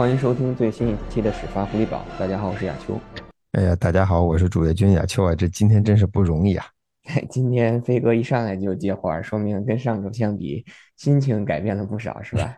欢迎收听最新一期的始发狐狸堡。大家好，我是亚秋。哎呀，大家好，我是主页君亚秋啊。这今天真是不容易啊！今天飞哥一上来就接话，说明跟上周相比，心情改变了不少，是吧？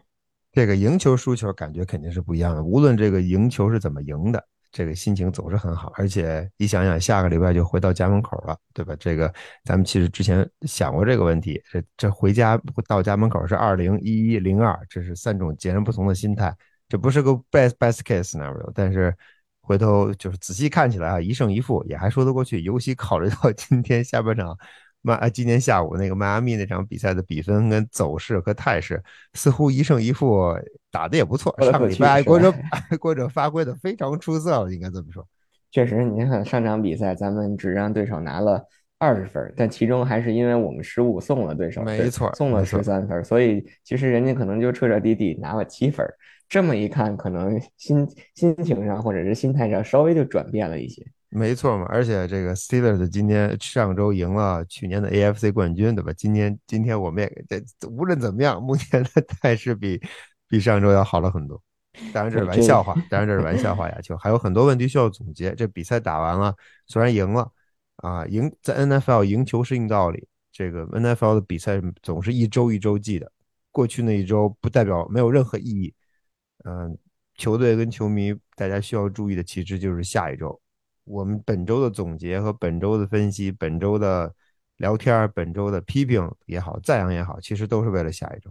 这个赢球输球感觉肯定是不一样的。无论这个赢球是怎么赢的，这个心情总是很好。而且你想想，下个礼拜就回到家门口了，对吧？这个咱们其实之前想过这个问题。这这回家到家门口是二零一一零二，这是三种截然不同的心态。这不是个 best best case scenario，但是回头就是仔细看起来啊，一胜一负也还说得过去。尤其考虑到今天下半场，迈啊，今天下午那个迈阿密那场比赛的比分跟走势和态势，似乎一胜一负打得也不错。上个礼拜爱国者爱国者发挥的非常出色，应该这么说。确实，你看上场比赛，咱们只让对手拿了二十分，但其中还是因为我们失误送了对手，没错，送了十三分，所以其实人家可能就彻彻底底拿了七分。这么一看，可能心心情上或者是心态上稍微就转变了一些。没错嘛，而且这个 Steelers 今天上周赢了去年的 AFC 冠军，对吧？今天今天我们也这无论怎么样，目前的态势比比上周要好了很多。当然这是玩笑话，当然这是玩笑话呀，就还有很多问题需要总结。这比赛打完了，虽然赢了啊，赢在 NFL 赢球是硬道理。这个 NFL 的比赛总是一周一周记的，过去那一周不代表没有任何意义。嗯，球队跟球迷，大家需要注意的其实就是下一周，我们本周的总结和本周的分析，本周的聊天，本周的批评也好，赞扬也好，其实都是为了下一周。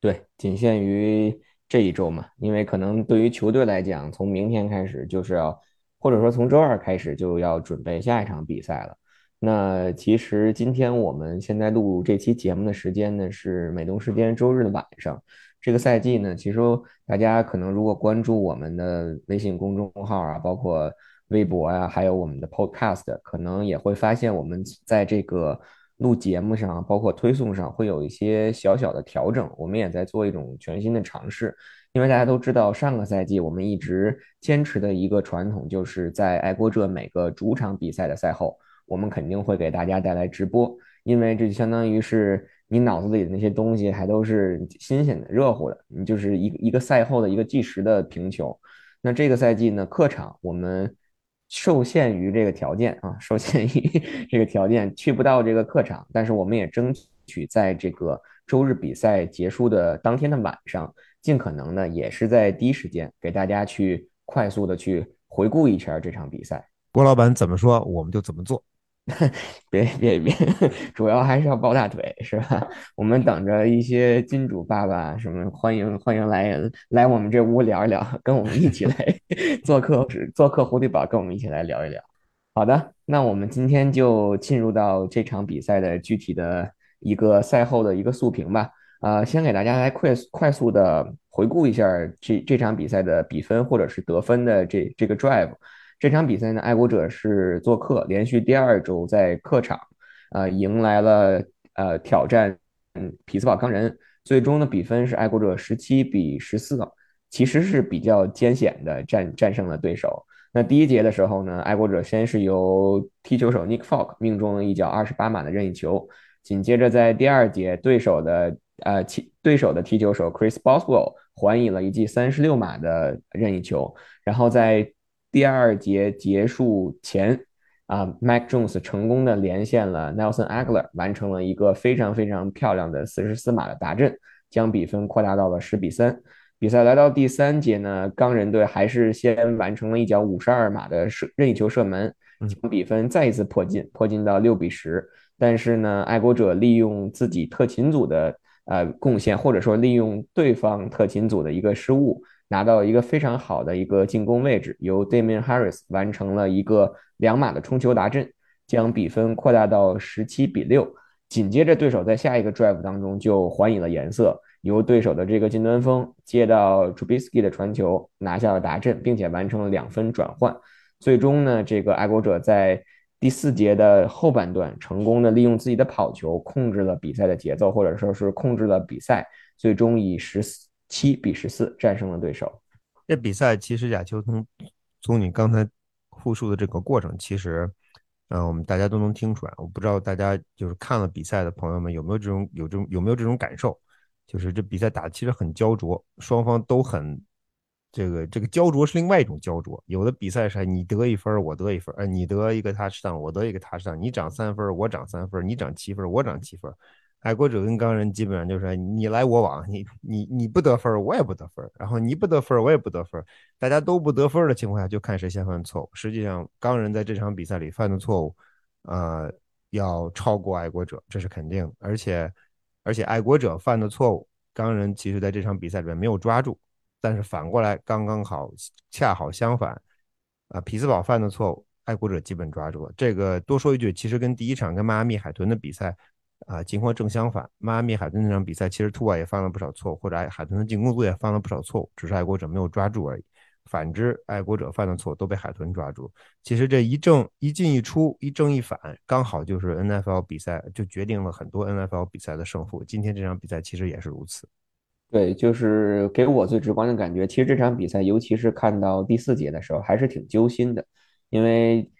对，仅限于这一周嘛，因为可能对于球队来讲，从明天开始就是要，或者说从周二开始就要准备下一场比赛了。那其实今天我们现在录这期节目的时间呢，是美东时间周日的晚上。这个赛季呢，其实大家可能如果关注我们的微信公众号啊，包括微博啊，还有我们的 Podcast，可能也会发现我们在这个录节目上，包括推送上会有一些小小的调整。我们也在做一种全新的尝试，因为大家都知道，上个赛季我们一直坚持的一个传统，就是在爱国者每个主场比赛的赛后，我们肯定会给大家带来直播，因为这就相当于是。你脑子里的那些东西还都是新鲜的、热乎的，你就是一个一个赛后的一个计时的评球。那这个赛季呢，客场我们受限于这个条件啊，受限于 这个条件去不到这个客场，但是我们也争取在这个周日比赛结束的当天的晚上，尽可能呢也是在第一时间给大家去快速的去回顾一下这场比赛。郭老板怎么说，我们就怎么做。别 别别，主要还是要抱大腿，是吧？我们等着一些金主爸爸什么，欢迎欢迎来来我们这屋聊一聊，跟我们一起来 做客做客狐狸堡，跟我们一起来聊一聊。好的，那我们今天就进入到这场比赛的具体的一个赛后的一个速评吧。啊，先给大家来快快速的回顾一下这这场比赛的比分或者是得分的这这个 drive。这场比赛呢，爱国者是做客，连续第二周在客场，呃，迎来了呃挑战，嗯，匹兹堡钢人，最终的比分是爱国者十七比十四，其实是比较艰险的战战胜了对手。那第一节的时候呢，爱国者先是由踢球手 Nick Folk 命中了一脚二十八码的任意球，紧接着在第二节，对手的呃踢对手的踢球手 Chris Boswell 还以了一记三十六码的任意球，然后在第二节结束前，啊，Mac Jones 成功的连线了 Nelson Aguilar，完成了一个非常非常漂亮的四十四码的达阵，将比分扩大到了十比三。比赛来到第三节呢，钢人队还是先完成了一脚五十二码的射任意球射门，将比分再一次迫近，迫近到六比十。但是呢，爱国者利用自己特勤组的呃贡献，或者说利用对方特勤组的一个失误。拿到一个非常好的一个进攻位置，由 Damian Harris 完成了一个两码的冲球达阵，将比分扩大到十七比六。紧接着，对手在下一个 drive 当中就还以了颜色，由对手的这个近端锋接到 Trubisky 的传球，拿下了达阵，并且完成了两分转换。最终呢，这个爱国者在第四节的后半段成功的利用自己的跑球控制了比赛的节奏，或者说是控制了比赛，最终以十四。七比十四战胜了对手。这比赛其实亚秋从从你刚才复述的这个过程，其实，嗯，我们大家都能听出来。我不知道大家就是看了比赛的朋友们有没有这种有这种有没有这种感受，就是这比赛打的其实很焦灼，双方都很这个这个焦灼是另外一种焦灼。有的比赛是你得一分我得一分，呃，你得一个他上我得一个他上你涨三分我涨三分，你涨七分我涨七分。爱国者跟钢人基本上就是你来我往，你你你不得分我也不得分，然后你不得分我也不得分，大家都不得分的情况下就看谁先犯错误。实际上钢人在这场比赛里犯的错误，呃，要超过爱国者，这是肯定的。而且而且爱国者犯的错误，钢人其实在这场比赛里面没有抓住，但是反过来刚刚好恰好相反，啊，匹兹堡犯的错误，爱国者基本抓住了。这个多说一句，其实跟第一场跟迈阿密海豚的比赛。啊，情况正相反。迈阿密海豚那场比赛，其实兔瓦也犯了不少错误，或者海豚的进攻组也犯了不少错误，只是爱国者没有抓住而已。反之，爱国者犯的错都被海豚抓住。其实这一正一进一出，一正一反，刚好就是 NFL 比赛，就决定了很多 NFL 比赛的胜负。今天这场比赛其实也是如此。对，就是给我最直观的感觉，其实这场比赛，尤其是看到第四节的时候，还是挺揪心的，因为。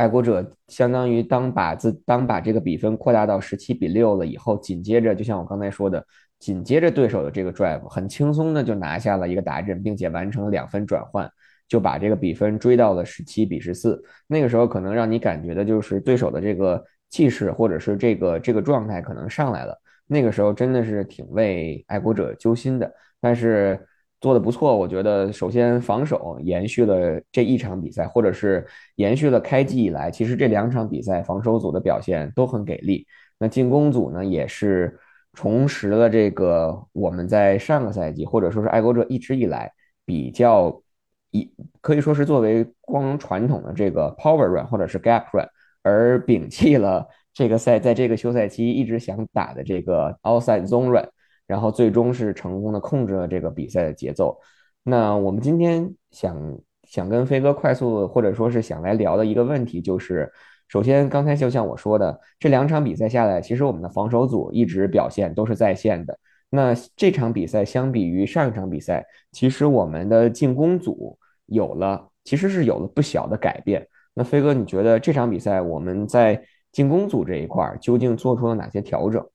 爱国者相当于当把自当把这个比分扩大到十七比六了以后，紧接着就像我刚才说的，紧接着对手的这个 drive 很轻松的就拿下了一个打阵，并且完成了两分转换，就把这个比分追到了十七比十四。那个时候可能让你感觉的就是对手的这个气势或者是这个这个状态可能上来了。那个时候真的是挺为爱国者揪心的，但是。做的不错，我觉得首先防守延续了这一场比赛，或者是延续了开季以来，其实这两场比赛防守组的表现都很给力。那进攻组呢，也是重拾了这个我们在上个赛季或者说是爱国者一直以来比较一可以说是作为光传统的这个 power run 或者是 gap run，而摒弃了这个赛在这个休赛期一直想打的这个 outside zone run。然后最终是成功的控制了这个比赛的节奏。那我们今天想想跟飞哥快速或者说是想来聊的一个问题，就是首先刚才就像我说的，这两场比赛下来，其实我们的防守组一直表现都是在线的。那这场比赛相比于上一场比赛，其实我们的进攻组有了其实是有了不小的改变。那飞哥，你觉得这场比赛我们在进攻组这一块究竟做出了哪些调整？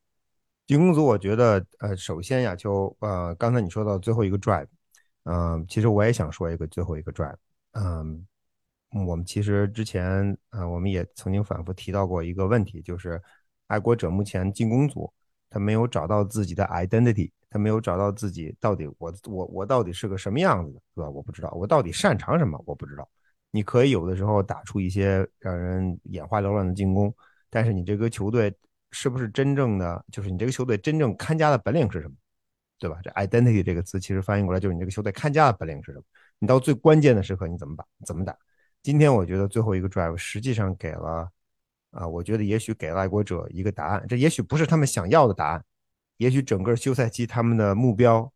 进攻组，我觉得，呃，首先呀，就呃，刚才你说到最后一个 drive，嗯，其实我也想说一个最后一个 drive，嗯，我们其实之前，啊，我们也曾经反复提到过一个问题，就是爱国者目前进攻组他没有找到自己的 identity，他没有找到自己到底我我我到底是个什么样子的，是吧？我不知道我到底擅长什么，我不知道。你可以有的时候打出一些让人眼花缭乱的进攻，但是你这个球队。是不是真正的就是你这个球队真正看家的本领是什么，对吧？这 identity 这个词其实翻译过来就是你这个球队看家的本领是什么？你到最关键的时刻你怎么打？怎么打？今天我觉得最后一个 drive 实际上给了啊，我觉得也许给了爱国者一个答案。这也许不是他们想要的答案，也许整个休赛期他们的目标，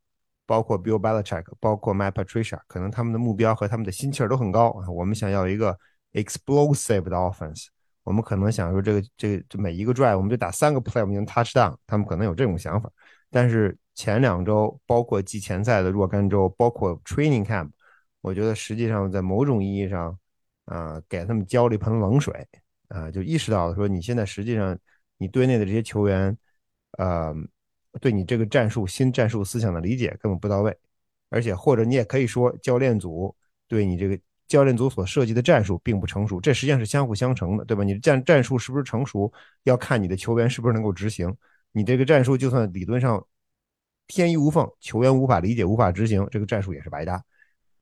包括 Bill Belichick，包括 m y Patricia，可能他们的目标和他们的心气儿都很高啊。我们想要一个 explosive 的 offense。我们可能想说，这个这个这每一个 drive 我们就打三个 play，我们就能 touch down。他们可能有这种想法，但是前两周，包括季前赛的若干周，包括 training camp，我觉得实际上在某种意义上，啊，给他们浇了一盆冷水，啊，就意识到了说，你现在实际上你队内的这些球员，呃，对你这个战术新战术思想的理解根本不到位，而且或者你也可以说，教练组对你这个。教练组所设计的战术并不成熟，这实际上是相辅相成的，对吧？你的战战术是不是成熟，要看你的球员是不是能够执行。你这个战术就算理论上天衣无缝，球员无法理解、无法执行，这个战术也是白搭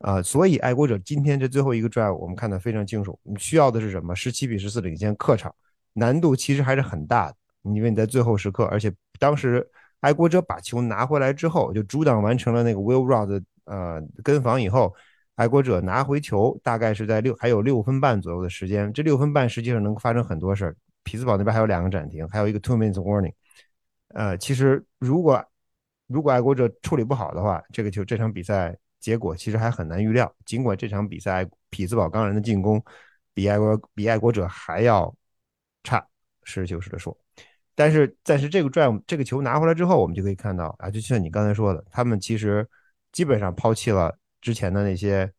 啊。所以爱国者今天这最后一个 drive，我们看得非常清楚，你需要的是什么？十七比十四领先客场，难度其实还是很大的，因为你在最后时刻，而且当时爱国者把球拿回来之后，就阻挡完成了那个 Will Rod 呃跟防以后。爱国者拿回球，大概是在六还有六分半左右的时间。这六分半实际上能发生很多事儿。匹兹堡那边还有两个暂停，还有一个 two minutes warning。呃，其实如果如果爱国者处理不好的话，这个球这场比赛结果其实还很难预料。尽管这场比赛匹兹堡钢人的进攻比爱国比爱国者还要差，实事求是的说，但是但是这个 drive 这个球拿回来之后，我们就可以看到啊，就像你刚才说的，他们其实基本上抛弃了。之前的那些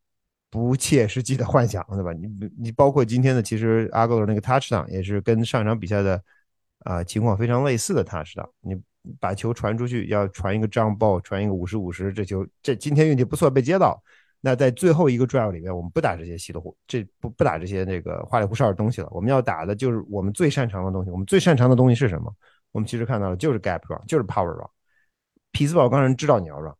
不切实际的幻想，对吧？你你包括今天的，其实阿戈尔那个 touchdown 也是跟上一场比赛的啊情况非常类似的 touchdown。你把球传出去，要传一个 jump ball，传一个五十五十，这球这今天运气不错被接到，那在最后一个 drive 里面，我们不打这些稀里糊这不不打这些那个花里胡哨的东西了，我们要打的就是我们最擅长的东西。我们最擅长的东西是什么？我们其实看到了就是 gap run，就是 power run。匹兹堡钢人知道你要 run，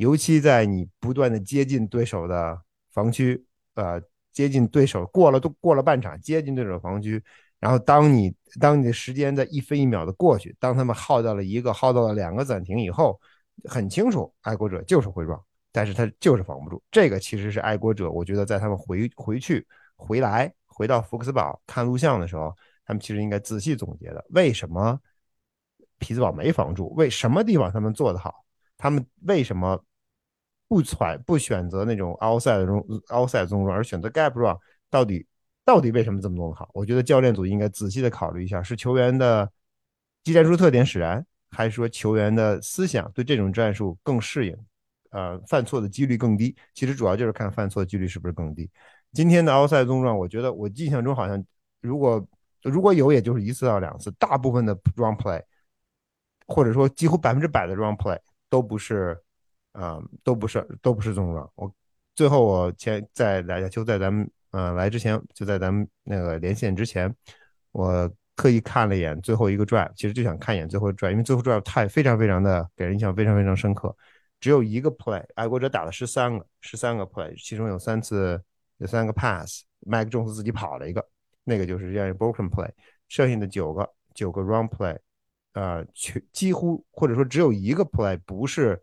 尤其在你不断的接近对手的防区，呃，接近对手过了都过了半场，接近对手防区，然后当你当你的时间在一分一秒的过去，当他们耗到了一个耗到了两个暂停以后，很清楚爱国者就是会撞。但是他就是防不住，这个其实是爱国者。我觉得在他们回回去、回来、回到福克斯堡看录像的时候，他们其实应该仔细总结的：为什么匹兹堡没防住？为什么地方他们做得好？他们为什么不揣不选择那种 outside 中 outside 中而选择 gap run？到底到底为什么这么弄得好？我觉得教练组应该仔细的考虑一下：是球员的技战术特点使然，还是说球员的思想对这种战术更适应？呃，犯错的几率更低。其实主要就是看犯错的几率是不是更低。今天的 outside 中状，我觉得我印象中好像，如果如果有，也就是一次到两次。大部分的 run play，或者说几乎百分之百的 run play 都不是，呃，都不是都不是中状。我最后我前在来就在咱们呃来之前，就在咱们那个连线之前，我特意看了一眼最后一个 drive，其实就想看一眼最后 drive，因为最后 drive 太非常非常的给人印象非常非常深刻。只有一个 play，爱国者打了十三个，十三个 play，其中有三次有三个 pass，麦克琼斯自己跑了一个，那个就是这样一个 broken play，剩下的九个九个 run play，呃，全几乎或者说只有一个 play 不是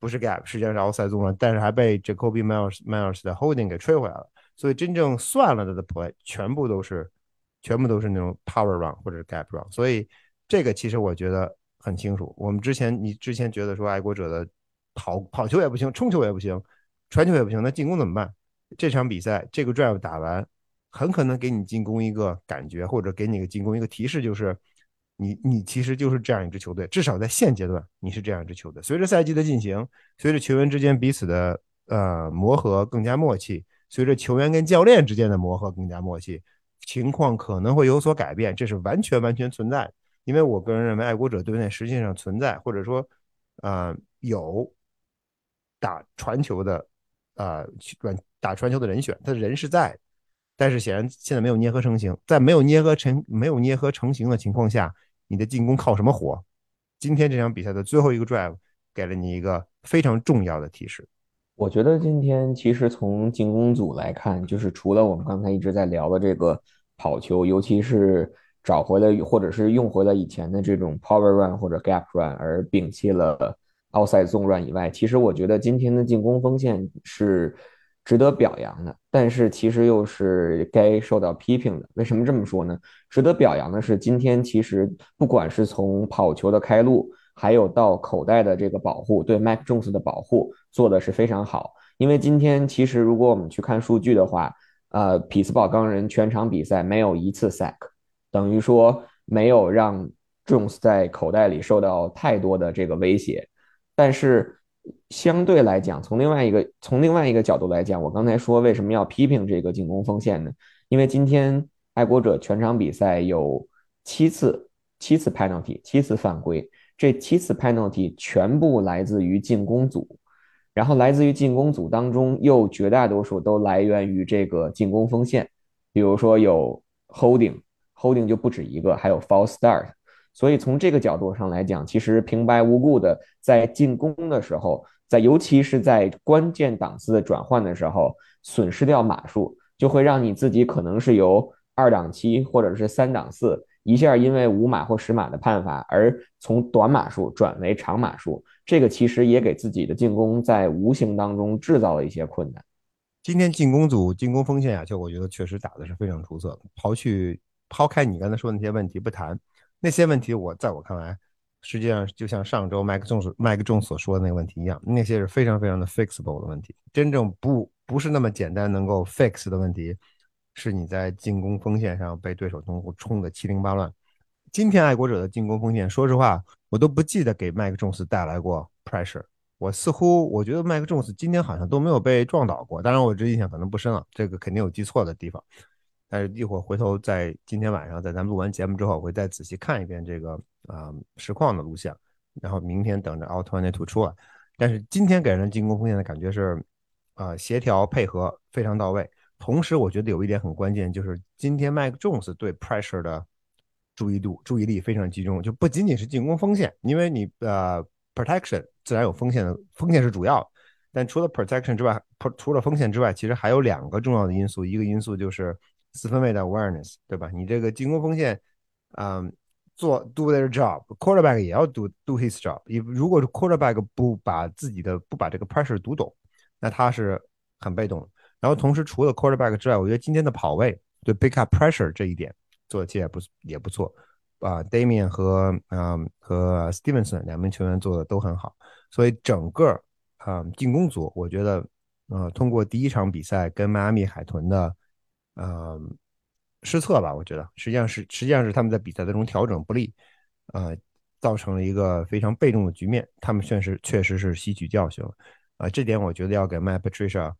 不是 gap，实际上是 outside zone，但是还被 Jacoby Miles Miles 的 holding 给吹回来了，所以真正算了的 play 全部都是全部都是那种 power run 或者 gap run，所以这个其实我觉得很清楚。我们之前你之前觉得说爱国者的跑跑球也不行，冲球也不行，传球也不行，那进攻怎么办？这场比赛这个 drive 打完，很可能给你进攻一个感觉，或者给你个进攻一个提示，就是你你其实就是这样一支球队，至少在现阶段你是这样一支球队。随着赛季的进行，随着球员之间彼此的呃磨合更加默契，随着球员跟教练之间的磨合更加默契，情况可能会有所改变，这是完全完全存在。因为我个人认为，爱国者队内实际上存在，或者说呃有。打传球的，呃，软打传球的人选，他人是在，但是显然现在没有捏合成型，在没有捏合成没有捏合成型的情况下，你的进攻靠什么活？今天这场比赛的最后一个 drive 给了你一个非常重要的提示。我觉得今天其实从进攻组来看，就是除了我们刚才一直在聊的这个跑球，尤其是找回了或者是用回了以前的这种 power run 或者 gap run，而摒弃了。outside 纵 run 以外，其实我觉得今天的进攻锋线是值得表扬的，但是其实又是该受到批评的。为什么这么说呢？值得表扬的是，今天其实不管是从跑球的开路，还有到口袋的这个保护，对 Mac Jones 的保护做的是非常好。因为今天其实如果我们去看数据的话，呃，匹兹堡钢人全场比赛没有一次 sack，等于说没有让 Jones 在口袋里受到太多的这个威胁。但是相对来讲，从另外一个从另外一个角度来讲，我刚才说为什么要批评这个进攻锋线呢？因为今天爱国者全场比赛有七次七次 penalty 七次犯规，这七次 penalty 全部来自于进攻组，然后来自于进攻组当中又绝大多数都来源于这个进攻锋线，比如说有 holding holding 就不止一个，还有 false start。所以从这个角度上来讲，其实平白无故的在进攻的时候，在尤其是在关键档次的转换的时候，损失掉码数，就会让你自己可能是由二档七或者是三档四，一下因为五码或十码的判罚而从短码数转为长码数，这个其实也给自己的进攻在无形当中制造了一些困难。今天进攻组进攻锋线呀，就我觉得确实打的是非常出色的。抛去抛开你刚才说的那些问题不谈。那些问题，我在我看来，实际上就像上周麦克仲麦克仲所说的那个问题一样，那些是非常非常的 fixable 的问题。真正不不是那么简单能够 fix 的问题，是你在进攻锋线上被对手中锋冲得七零八乱。今天爱国者的进攻锋线，说实话，我都不记得给麦克仲斯带来过 pressure。我似乎我觉得麦克仲斯今天好像都没有被撞倒过。当然，我这印象可能不深了，这个肯定有记错的地方。但是一会儿回头在今天晚上，在咱们录完节目之后，我会再仔细看一遍这个啊实况的录像，然后明天等着 Out Twenty Two 出来。但是今天给人的进攻锋线的感觉是啊、协调配合非常到位。同时，我觉得有一点很关键，就是今天 Mike Jones 对 pressure 的注意度、注意力非常集中，就不仅仅是进攻锋线，因为你呃 protection 自然有锋线的，锋线是主要，但除了 protection 之外，除了锋线之外，其实还有两个重要的因素，一个因素就是四分卫的 awareness，对吧？你这个进攻锋线，嗯。做 do their job，quarterback 也要 do do his job。如果是 quarterback 不把自己的不把这个 pressure 读懂，那他是很被动。然后同时除了 quarterback 之外，我觉得今天的跑位对 pick up pressure 这一点做的其实也不也不错啊。Damian 和嗯和 Stevenson 两名球员做的都很好，所以整个啊进攻组我觉得呃通过第一场比赛跟迈阿密海豚的嗯失策吧，我觉得实际上是实际上是他们在比赛当中调整不利，呃造成了一个非常被动的局面。他们确实确实是吸取教训了啊，这点我觉得要给 Matt Patricia。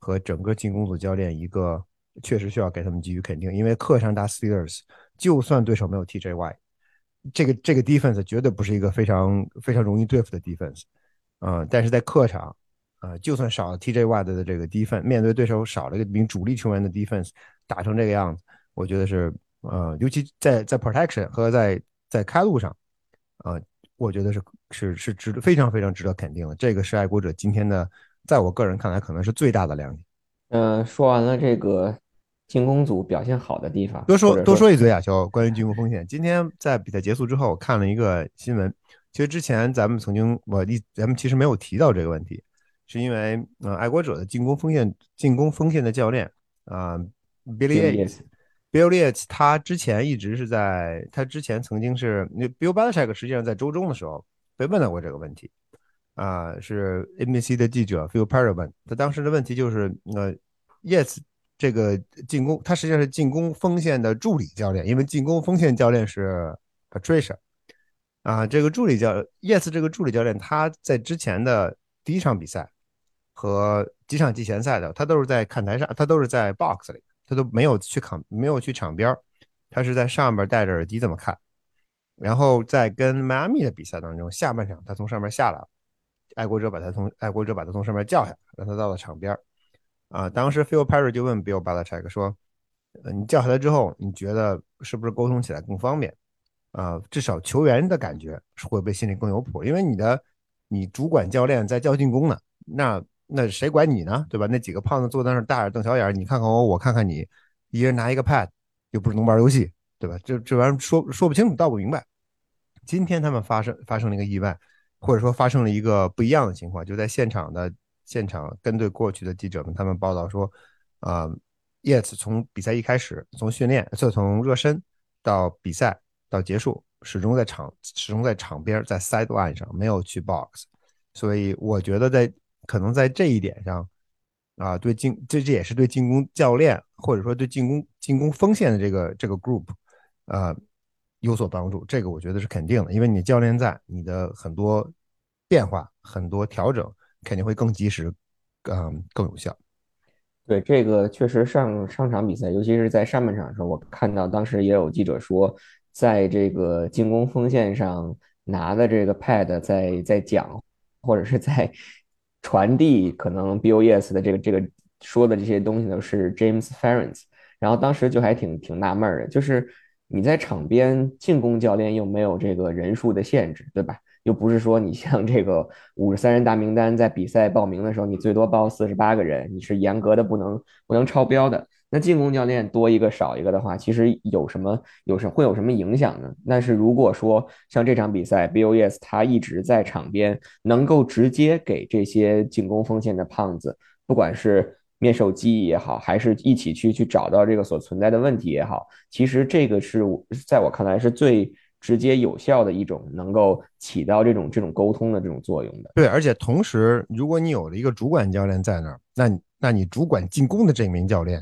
和整个进攻组教练一个确实需要给他们给予肯定，因为客场打 Steelers，就算对手没有 TJY，这个这个 defense 绝对不是一个非常非常容易对付的 defense，啊，但是在客场，啊，就算少了 TJY 的这个 defense，面对对手少了一名主力球员的 defense，打成这个样子，我觉得是，呃，尤其在在 protection 和在在开路上，啊，我觉得是是是值得非常非常值得肯定的，这个是爱国者今天的。在我个人看来，可能是最大的亮点。嗯，说完了这个进攻组表现好的地方，多说多说一嘴啊，就关于进攻风险。今天在比赛结束之后，我看了一个新闻。其实之前咱们曾经我一咱们其实没有提到这个问题，是因为呃，爱国者的进攻锋线进攻锋线的教练啊，Billy Yates，Billy Yates，他之前一直是在他之前曾经是那 Bill Belichick，实际上在周中的时候被问到过这个问题。啊，是 NBC 的记者 Phil Perry 问他当时的问题就是，呃，Yes，这个进攻他实际上是进攻锋线的助理教练，因为进攻锋线教练是 Patricia，啊，这个助理教 Yes 这个助理教练他在之前的第一场比赛和几场季前赛的，他都是在看台上，他都是在 box 里，他都没有去场没有去场边他是在上面戴着耳机这么看，然后在跟迈阿密的比赛当中，下半场他从上面下来了。爱国者把他从爱国者把他从上面叫下来，让他到了场边啊，当时 Phil Perry 就问 Bill Belichick 说：“呃，你叫下来之后，你觉得是不是沟通起来更方便？啊，至少球员的感觉是会不会心里更有谱？因为你的你主管教练在教进攻呢，那那谁管你呢？对吧？那几个胖子坐在那儿大眼瞪小眼，你看看我，我看看你，一人拿一个 pad，又不是能玩游戏，对吧？这这玩意儿说说不清楚，道不明白。今天他们发生发生了一个意外。”或者说发生了一个不一样的情况，就在现场的现场跟对过去的记者们，他们报道说，啊，Yes 从比赛一开始，从训练就从热身到比赛到结束，始终在场始终在场边，在 sideline 上没有去 box，所以我觉得在可能在这一点上，啊，对进这这也是对进攻教练或者说对进攻进攻锋线的这个这个 group，呃。有所帮助，这个我觉得是肯定的，因为你教练在，你的很多变化、很多调整肯定会更及时，嗯，更有效。对，这个确实上上场比赛，尤其是在上半场的时候，我看到当时也有记者说，在这个进攻锋线上拿的这个 pad 在在讲，或者是在传递，可能 BOS 的这个这个说的这些东西呢是 James Ferens，然后当时就还挺挺纳闷的，就是。你在场边进攻教练又没有这个人数的限制，对吧？又不是说你像这个五十三人大名单，在比赛报名的时候，你最多报四十八个人，你是严格的不能不能超标的。那进攻教练多一个少一个的话，其实有什么有什会有什么影响呢？但是如果说像这场比赛，BOS 他一直在场边，能够直接给这些进攻锋线的胖子，不管是。面授机忆也好，还是一起去去找到这个所存在的问题也好，其实这个是在我看来是最直接有效的一种能够起到这种这种沟通的这种作用的。对，而且同时，如果你有了一个主管教练在那儿，那那你主管进攻的这名教练，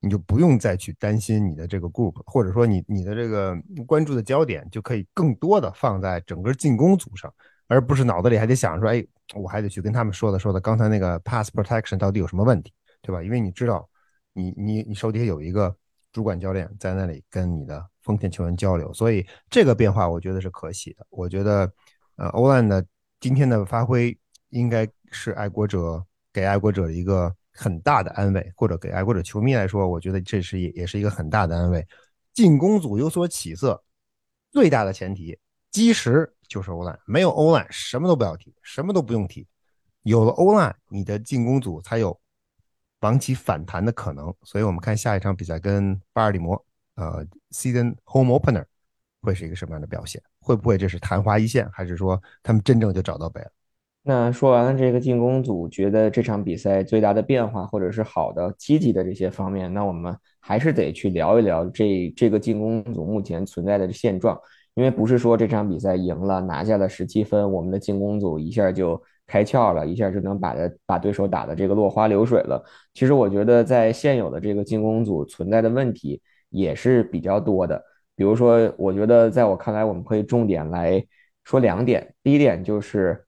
你就不用再去担心你的这个 group，或者说你你的这个关注的焦点就可以更多的放在整个进攻组上，而不是脑子里还得想说，哎，我还得去跟他们说的说的刚才那个 pass protection 到底有什么问题。对吧？因为你知道，你你你手底下有一个主管教练在那里跟你的锋线球员交流，所以这个变化我觉得是可喜的。我觉得，呃，欧兰的今天的发挥应该是爱国者给爱国者一个很大的安慰，或者给爱国者球迷来说，我觉得这是也也是一个很大的安慰。进攻组有所起色，最大的前提基石就是欧兰，没有欧兰什么都不要提，什么都不用提。有了欧兰，你的进攻组才有往起反弹的可能。所以我们看下一场比赛跟巴尔的摩，呃，season home opener 会是一个什么样的表现？会不会这是昙花一现，还是说他们真正就找到北了？那说完了这个进攻组，觉得这场比赛最大的变化，或者是好的、积极的这些方面，那我们还是得去聊一聊这这个进攻组目前存在的现状。因为不是说这场比赛赢了，拿下了十七分，我们的进攻组一下就开窍了，一下就能把的把对手打的这个落花流水了。其实我觉得在现有的这个进攻组存在的问题也是比较多的。比如说，我觉得在我看来，我们可以重点来说两点。第一点就是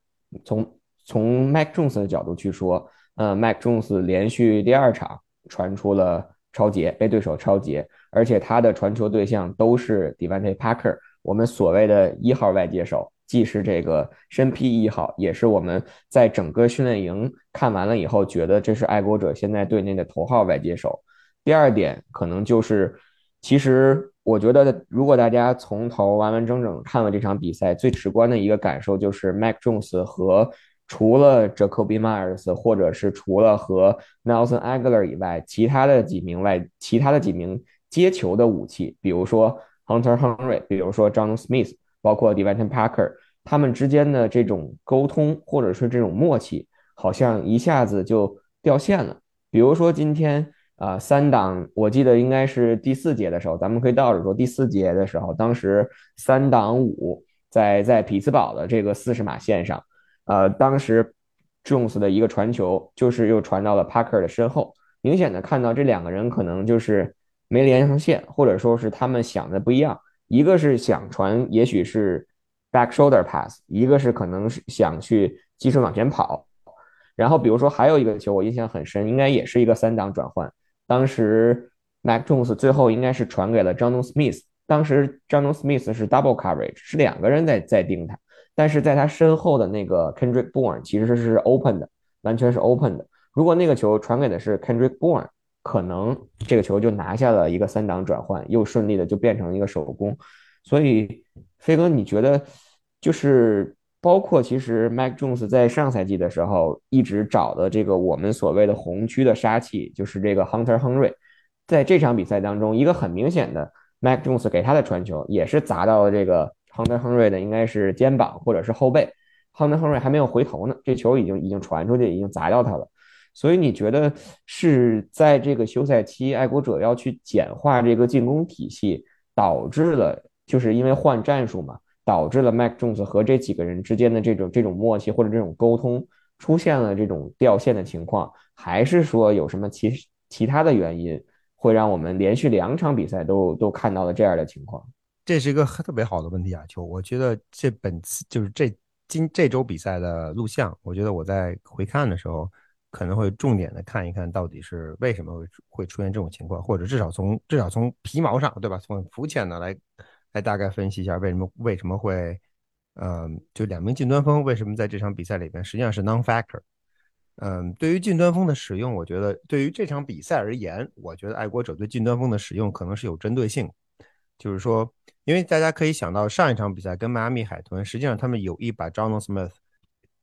从从 Mac Jones 的角度去说，呃，Mac Jones 连续第二场传出了超节，被对手超节，而且他的传球对象都是 Devante Parker，我们所谓的一号外接手，既是这个身披一号，也是我们在整个训练营看完了以后觉得这是爱国者现在队内的头号外接手。第二点可能就是，其实。我觉得，如果大家从头完完整整看了这场比赛，最直观的一个感受就是 Mac Jones 和除了 Jacoby Myers 或者是除了和 Nelson Aguilar 以外，其他的几名外其他的几名接球的武器，比如说 Hunter Henry，比如说 John Smith，包括 Devin Parker，他们之间的这种沟通或者是这种默契，好像一下子就掉线了。比如说今天。啊，三档，我记得应该是第四节的时候，咱们可以倒着说。第四节的时候，当时三档五在在匹兹堡的这个四十码线上，呃，当时 Jones 的一个传球就是又传到了 Parker 的身后，明显的看到这两个人可能就是没连上线，或者说是他们想的不一样，一个是想传，也许是 back shoulder pass，一个是可能是想去继续往前跑。然后比如说还有一个球我印象很深，应该也是一个三档转换。当时 Mac Jones 最后应该是传给了 j o h n Smith，当时 j o h n Smith 是 double coverage，是两个人在在盯他，但是在他身后的那个 Kendrick Bourne 其实是 open 的，完全是 open 的。如果那个球传给的是 Kendrick Bourne，可能这个球就拿下了一个三档转换，又顺利的就变成一个手工。所以飞哥，你觉得就是？包括其实 Mac Jones 在上赛季的时候一直找的这个我们所谓的红区的杀器，就是这个 Hunter Henry，在这场比赛当中，一个很明显的 Mac Jones 给他的传球也是砸到了这个 Hunter Henry 的应该是肩膀或者是后背，Hunter Henry 还没有回头呢，这球已经已经传出去，已经砸到他了。所以你觉得是在这个休赛期，爱国者要去简化这个进攻体系，导致了就是因为换战术嘛？导致了 Mac Jones 和这几个人之间的这种这种默契或者这种沟通出现了这种掉线的情况，还是说有什么其其他的原因会让我们连续两场比赛都都看到了这样的情况？这是一个特别好的问题啊，球。我觉得这本次就是这今这周比赛的录像，我觉得我在回看的时候可能会重点的看一看到底是为什么会会出现这种情况，或者至少从至少从皮毛上对吧，从肤浅的来。来大概分析一下为什么为什么会，嗯，就两名近端锋为什么在这场比赛里边实际上是 non-factor。嗯，对于近端锋的使用，我觉得对于这场比赛而言，我觉得爱国者对近端锋的使用可能是有针对性。就是说，因为大家可以想到上一场比赛跟迈阿密海豚，实际上他们有意把 John Smith，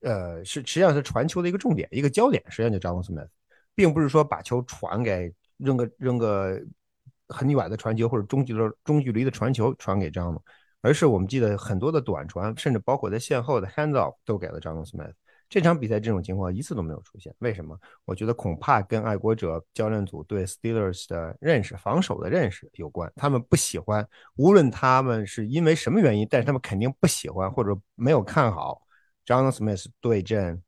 呃，是实际上是传球的一个重点，一个焦点，实际上就 John Smith，并不是说把球传给扔个扔个。很远的传球或者中距离中距离的传球传给张龙，而是我们记得很多的短传，甚至包括在线后的 hands off 都给了张龙 Smith。这场比赛这种情况一次都没有出现，为什么？我觉得恐怕跟爱国者教练组对 Steelers 的认识、防守的认识有关。他们不喜欢，无论他们是因为什么原因，但是他们肯定不喜欢或者没有看好张龙 Smith 对阵，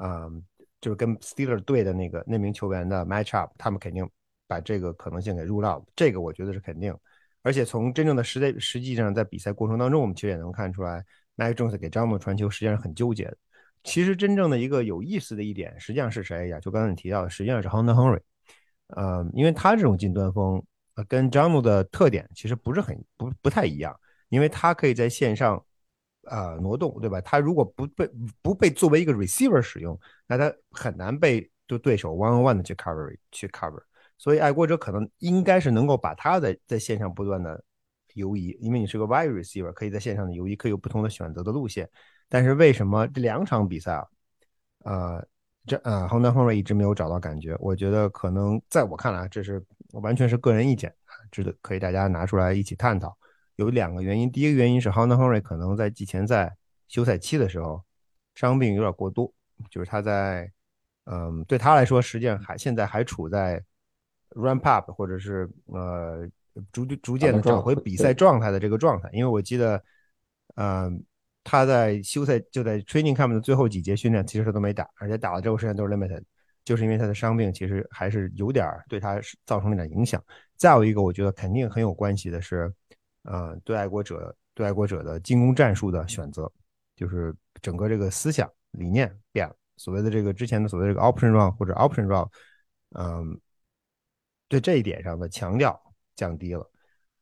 嗯，就是跟 Steelers 队的那个那名球员的 match up，他们肯定。把这个可能性给 rule out，这个我觉得是肯定。而且从真正的实在实际上在比赛过程当中，我们其实也能看出来，Mike Jones 给张默传球实际上很纠结的。其实真正的一个有意思的一点，实际上是谁呀？就刚才你提到的，实际上是 h u n t e Henry。呃，因为他这种近端锋，呃，跟张默的特点其实不是很不不太一样，因为他可以在线上啊挪动，对吧？他如果不被不被作为一个 receiver 使用，那他很难被。就对手 one on one 的去 cover 去 cover，所以爱国者可能应该是能够把他在在线上不断的游移，因为你是个 wide receiver，可以在线上的游移，可以有不同的选择的路线。但是为什么这两场比赛啊，呃，这呃亨德亨瑞一直没有找到感觉？我觉得可能在我看来，这是完全是个人意见，值得可以大家拿出来一起探讨。有两个原因，第一个原因是亨德亨瑞可能在季前赛休赛期的时候伤病有点过多，就是他在嗯对他来说，实际上还现在还处在 ramp up 或者是呃逐逐渐的找回比赛状态的这个状态。因为我记得，嗯。他在休赛就在 training camp 的最后几节训练，其实他都没打，而且打了之后时间都是 limited，就是因为他的伤病，其实还是有点对他造成了点影响。再有一个，我觉得肯定很有关系的是，呃，对爱国者对爱国者的进攻战术的选择，就是整个这个思想理念变了。所谓的这个之前的所谓这个 option run 或者 option run，嗯，对这一点上的强调降低了，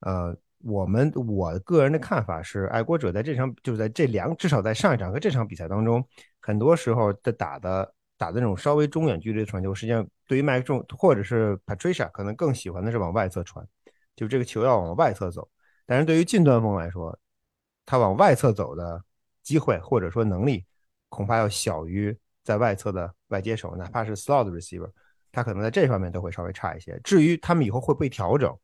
呃。我们我个人的看法是，爱国者在这场就是在这两至少在上一场和这场比赛当中，很多时候的打的打的那种稍微中远距离的传球，实际上对于麦克中或者是 Patricia 可能更喜欢的是往外侧传，就这个球要往外侧走。但是对于近端锋来说，他往外侧走的机会或者说能力，恐怕要小于在外侧的外接手，哪怕是 slot receiver，他可能在这方面都会稍微差一些。至于他们以后会不会调整？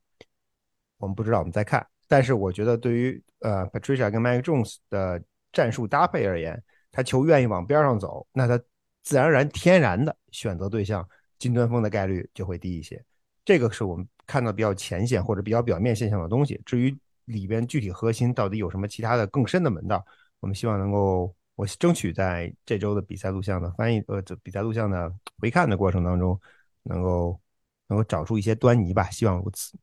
我们不知道，我们再看。但是我觉得，对于呃 Patricia 跟 Mike Jones 的战术搭配而言，他球愿意往边上走，那他自然而然、天然的选择对象金端锋的概率就会低一些。这个是我们看到比较前线或者比较表面现象的东西。至于里边具体核心到底有什么其他的更深的门道，我们希望能够，我争取在这周的比赛录像的翻译呃，这比赛录像的回看的过程当中，能够能够找出一些端倪吧。希望如此。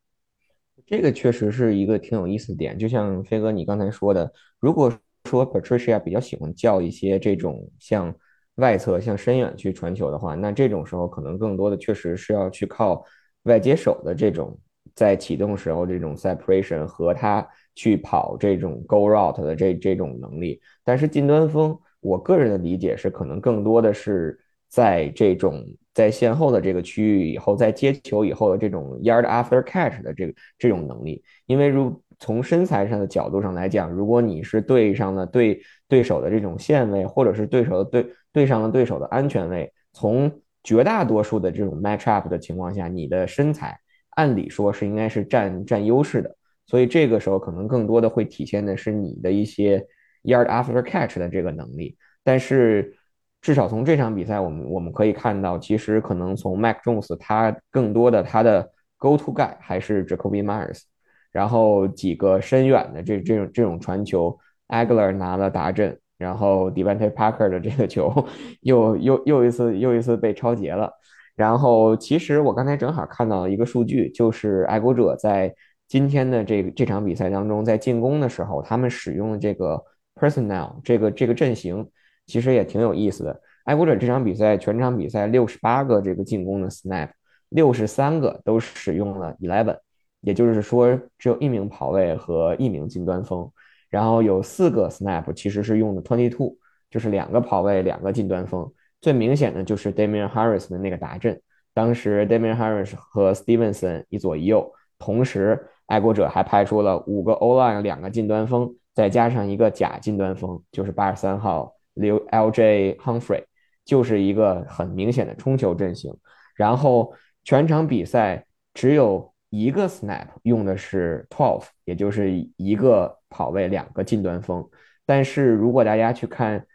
这个确实是一个挺有意思的点，就像飞哥你刚才说的，如果说 Patricia 比较喜欢叫一些这种像外侧、像深远去传球的话，那这种时候可能更多的确实是要去靠外接手的这种在启动时候这种 separation 和他去跑这种 go route 的这这种能力。但是近端锋，我个人的理解是可能更多的是在这种。在线后的这个区域以后，在接球以后的这种 yard after catch 的这个这种能力，因为如从身材上的角度上来讲，如果你是对上了对对手的这种线位，或者是对手的对对上了对手的安全位，从绝大多数的这种 match up 的情况下，你的身材按理说是应该是占占优势的，所以这个时候可能更多的会体现的是你的一些 yard after catch 的这个能力，但是。至少从这场比赛，我们我们可以看到，其实可能从 Mac Jones 他更多的他的 go to guy 还是 Jacoby Myers，然后几个深远的这这种这种传球，Agler 拿了达阵，然后 Devante Parker 的这个球又又又一次又一次被超截了。然后其实我刚才正好看到一个数据，就是爱国者在今天的这这场比赛当中，在进攻的时候，他们使用的这个 personnel 这个这个阵型。其实也挺有意思的。爱国者这场比赛全场比赛六十八个这个进攻的 snap，六十三个都使用了 eleven，也就是说只有一名跑位和一名近端锋。然后有四个 snap 其实是用的 twenty two，就是两个跑位，两个近端锋。最明显的就是 Damian Harris 的那个达阵，当时 Damian Harris 和 Stevenson 一左一右，同时爱国者还派出了五个 O line 两个近端锋，再加上一个假近端锋，就是八十三号。刘 L.J. Humphrey 就是一个很明显的冲球阵型，然后全场比赛只有一个 snap 用的是 twelve，也就是一个跑位两个近端锋。但是如果大家去看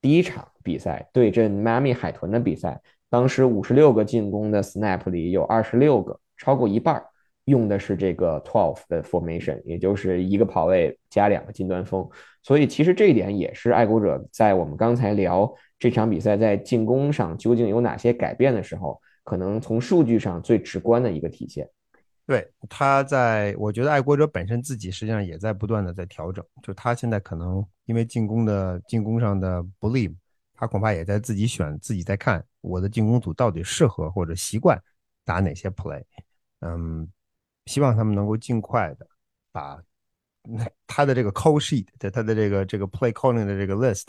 第一场比赛对阵迈阿密海豚的比赛，当时五十六个进攻的 snap 里有二十六个，超过一半儿用的是这个 twelve 的 formation，也就是一个跑位加两个近端锋。所以其实这一点也是爱国者在我们刚才聊这场比赛在进攻上究竟有哪些改变的时候，可能从数据上最直观的一个体现。对，他在我觉得爱国者本身自己实际上也在不断的在调整，就他现在可能因为进攻的进攻上的 believe，他恐怕也在自己选自己在看我的进攻组到底适合或者习惯打哪些 play，嗯，希望他们能够尽快的把。他的这个 call sheet，在他的这个这个 play calling 的这个 list，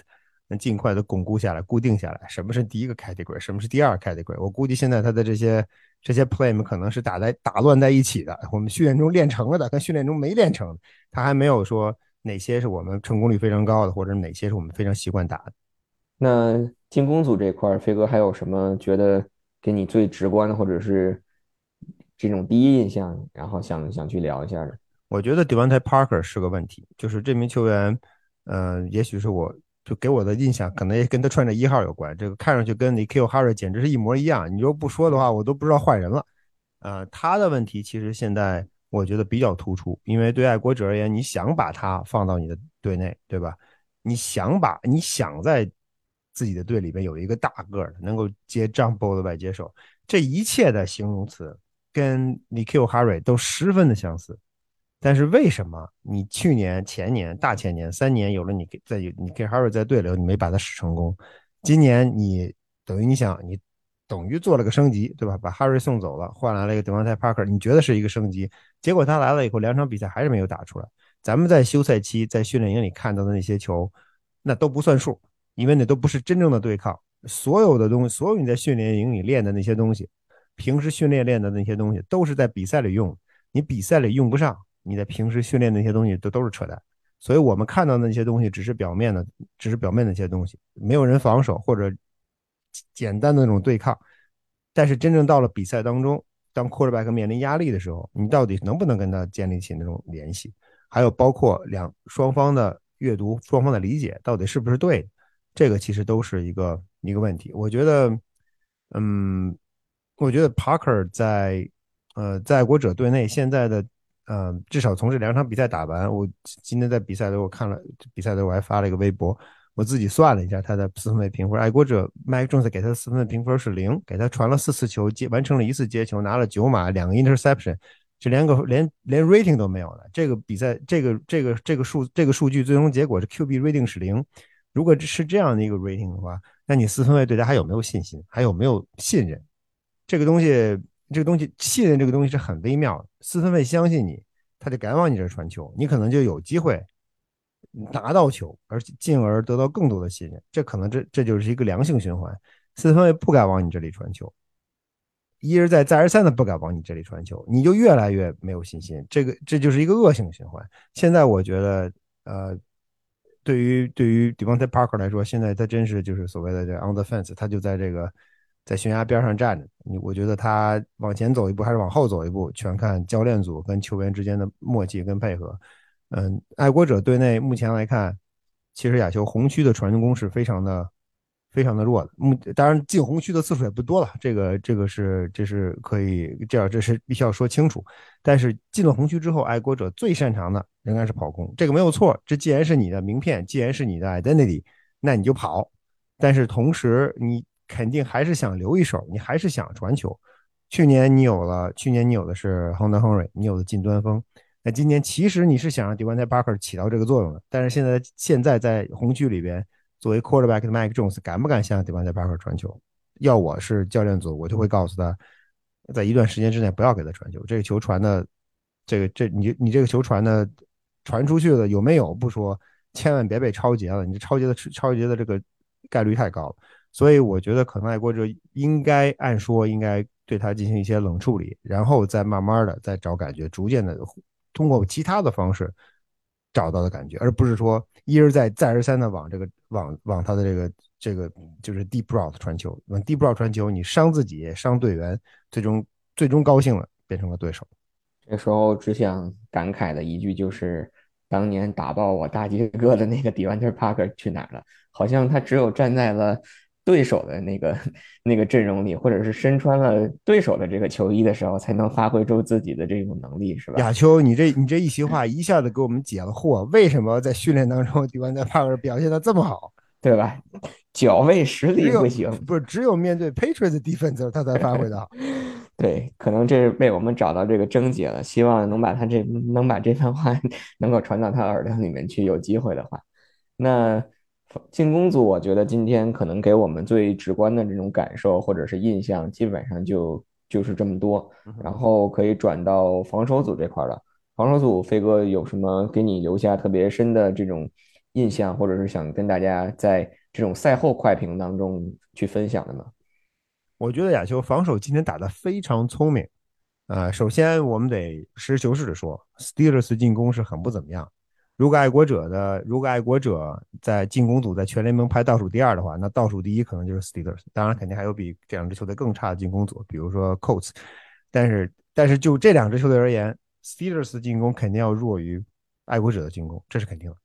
能尽快的巩固下来、固定下来。什么是第一个 category，什么是第二 category？我估计现在他的这些这些 play 们可能是打在打乱在一起的。我们训练中练成了的，跟训练中没练成，他还没有说哪些是我们成功率非常高的，或者哪些是我们非常习惯打的。那进攻组这块，飞哥还有什么觉得给你最直观的，或者是这种第一印象，然后想想去聊一下的？我觉得 Devontae Parker 是个问题，就是这名球员，呃，也许是我就给我的印象，可能也跟他穿着一号有关。这个看上去跟 Nikhil Harry 简直是一模一样，你如果不说的话，我都不知道换人了。呃，他的问题其实现在我觉得比较突出，因为对爱国者而言，你想把他放到你的队内，对吧？你想把你想在自己的队里边有一个大个的，能够接 jump ball 的外接手，这一切的形容词跟 Nikhil Harry 都十分的相似。但是为什么你去年、前年、大前年三年有了你在你跟 Harry 在对流，你没把他使成功？今年你等于你想你等于做了个升级，对吧？把 Harry 送走了，换来了一个 Devontae Parker，你觉得是一个升级？结果他来了以后，两场比赛还是没有打出来。咱们在休赛期在训练营里看到的那些球，那都不算数，因为那都不是真正的对抗。所有的东西，所有你在训练营里练的那些东西，平时训练练的那些东西，都是在比赛里用，你比赛里用不上。你在平时训练那些东西都都是扯淡，所以我们看到那些东西只是表面的，只是表面的那些东西，没有人防守或者简单的那种对抗。但是真正到了比赛当中，当 quarterback 面临压力的时候，你到底能不能跟他建立起那种联系？还有包括两双方的阅读、双方的理解到底是不是对？这个其实都是一个一个问题。我觉得，嗯，我觉得 Parker 在呃在爱国者队内现在的。嗯，至少从这两场比赛打完，我今天在比赛的我看了比赛的我还发了一个微博，我自己算了一下他的四分卫评分，爱国者 Mike Jones 给他的四分卫评分是零，给他传了四次球，接完成了一次接球，拿了九码，两个 interception，就连个连连 rating 都没有了。这个比赛这个这个这个数这个数据最终结果是 QB rating 是零。如果是这样的一个 rating 的话，那你四分卫对他还有没有信心？还有没有信任？这个东西。这个东西信任这个东西是很微妙的，四分卫相信你，他就敢往你这传球，你可能就有机会拿到球，而进而得到更多的信任。这可能这这就是一个良性循环。四分卫不敢往你这里传球，一而再再而三的不敢往你这里传球，你就越来越没有信心。这个这就是一个恶性循环。现在我觉得，呃，对于对于 Devonte Parker 来说，现在他真是就是所谓的这 on the fence，他就在这个。在悬崖边上站着，你我觉得他往前走一步还是往后走一步，全看教练组跟球员之间的默契跟配合。嗯，爱国者队内目前来看，其实亚球红区的传攻是非常的、非常的弱的。目当然进红区的次数也不多了，这个这个是这是可以这样，这是必须要说清楚。但是进了红区之后，爱国者最擅长的仍然是跑攻，这个没有错。这既然是你的名片，既然是你的 identity，那你就跑。但是同时你。肯定还是想留一手，你还是想传球。去年你有了，去年你有的是 Hunter Henry，你有的近端锋。那今年其实你是想让 d e v o n t Parker 起到这个作用的，但是现在现在在红区里边，作为 Quarterback 的 Mike Jones 敢不敢向 d e v o n t Parker 传球？要我是教练组，我就会告诉他，在一段时间之内不要给他传球。这个球传的，这个这你你这个球传的传出去了有没有不说，千万别被超截了。你这超截的超截的这个概率太高了。所以我觉得可能爱国者应该按说应该对他进行一些冷处理，然后再慢慢的再找感觉，逐渐的通过其他的方式找到的感觉，而不是说一而再再而三的往这个往往他的这个这个就是 deep route 传球，往 deep route 传球，你伤自己伤队员，最终最终高兴了变成了对手。这时候只想感慨的一句就是，当年打爆我大鸡哥的那个 Devante Parker 去哪儿了？好像他只有站在了。对手的那个 那个阵容里，或者是身穿了对手的这个球衣的时候，才能发挥出自己的这种能力，是吧？亚秋，你这你这一席话一下子给我们解了惑，为什么在训练当中，迪万在帕克表现的这么好，对吧？脚位实力不行，不是只有面对 Patriots defense 他才发挥的好。对，可能这是被我们找到这个症结了，希望能把他这能把这番话 能够传到他耳朵里面去，有机会的话，那。进攻组，我觉得今天可能给我们最直观的这种感受或者是印象，基本上就就是这么多。然后可以转到防守组这块了。防守组，飞哥有什么给你留下特别深的这种印象，或者是想跟大家在这种赛后快评当中去分享的吗？我觉得亚球防守今天打得非常聪明。呃，首先我们得实事求是的说，Steelers 进攻是很不怎么样。如果爱国者的，如果爱国者在进攻组在全联盟排倒数第二的话，那倒数第一可能就是 Steelers。当然，肯定还有比这两支球队更差的进攻组，比如说 Colts。但是，但是就这两支球队而言，Steelers 进攻肯定要弱于爱国者的进攻，这是肯定的。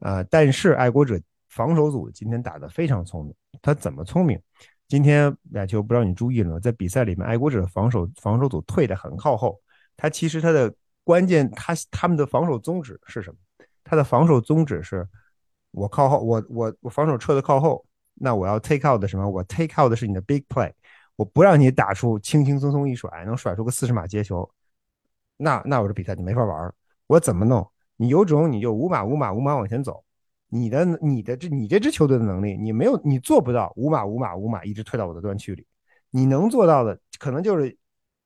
呃，但是爱国者防守组今天打得非常聪明，他怎么聪明？今天亚球不知道你注意了吗？在比赛里面，爱国者防守防守组退得很靠后。他其实他的关键，他他们的防守宗旨是什么？他的防守宗旨是：我靠后，我我我防守撤的靠后，那我要 take out 的什么？我 take out 的是你的 big play，我不让你打出轻轻松松一甩，能甩出个四十码接球，那那我这比赛就没法玩了。我怎么弄？你有种你就五码五码五码往前走。你的你的这你这支球队的能力，你没有你做不到五码五码五码一直退到我的端区里。你能做到的可能就是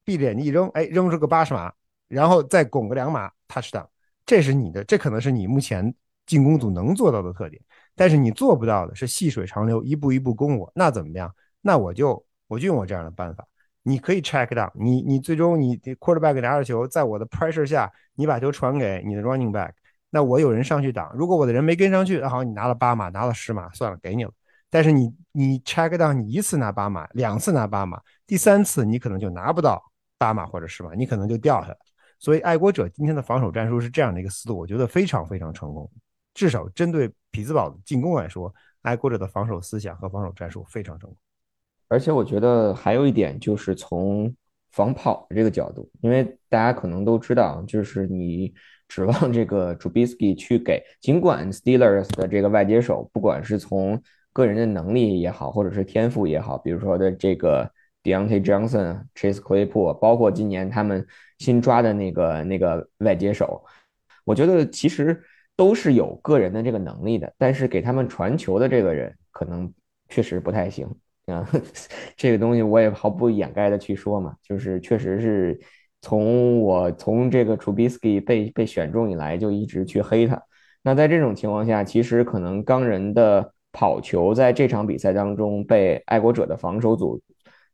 闭着眼睛一扔，哎，扔出个八十码，然后再拱个两码 touchdown。这是你的，这可能是你目前进攻组能做到的特点。但是你做不到的是细水长流，一步一步攻我。那怎么样？那我就我就用我这样的办法。你可以 check down，你你最终你 quarterback 拿着球，在我的 pressure 下，你把球传给你的 running back。那我有人上去挡，如果我的人没跟上去，那好，你拿了八码，拿了十码，算了，给你了。但是你你 check down，你一次拿八码，两次拿八码，第三次你可能就拿不到八码或者十码，你可能就掉下来。所以爱国者今天的防守战术是这样的一个思路，我觉得非常非常成功。至少针对匹兹堡的进攻来说，爱国者的防守思想和防守战术非常成功。而且我觉得还有一点就是从防跑的这个角度，因为大家可能都知道，就是你。指望这个 Trubisky 去给，尽管 Steelers 的这个外接手，不管是从个人的能力也好，或者是天赋也好，比如说的这个 Deontay Johnson、Chase Claypool，包括今年他们新抓的那个那个外接手，我觉得其实都是有个人的这个能力的，但是给他们传球的这个人可能确实不太行啊。这个东西我也毫不掩盖的去说嘛，就是确实是。从我从这个 Trubisky 被被选中以来，就一直去黑他。那在这种情况下，其实可能钢人的跑球在这场比赛当中被爱国者的防守组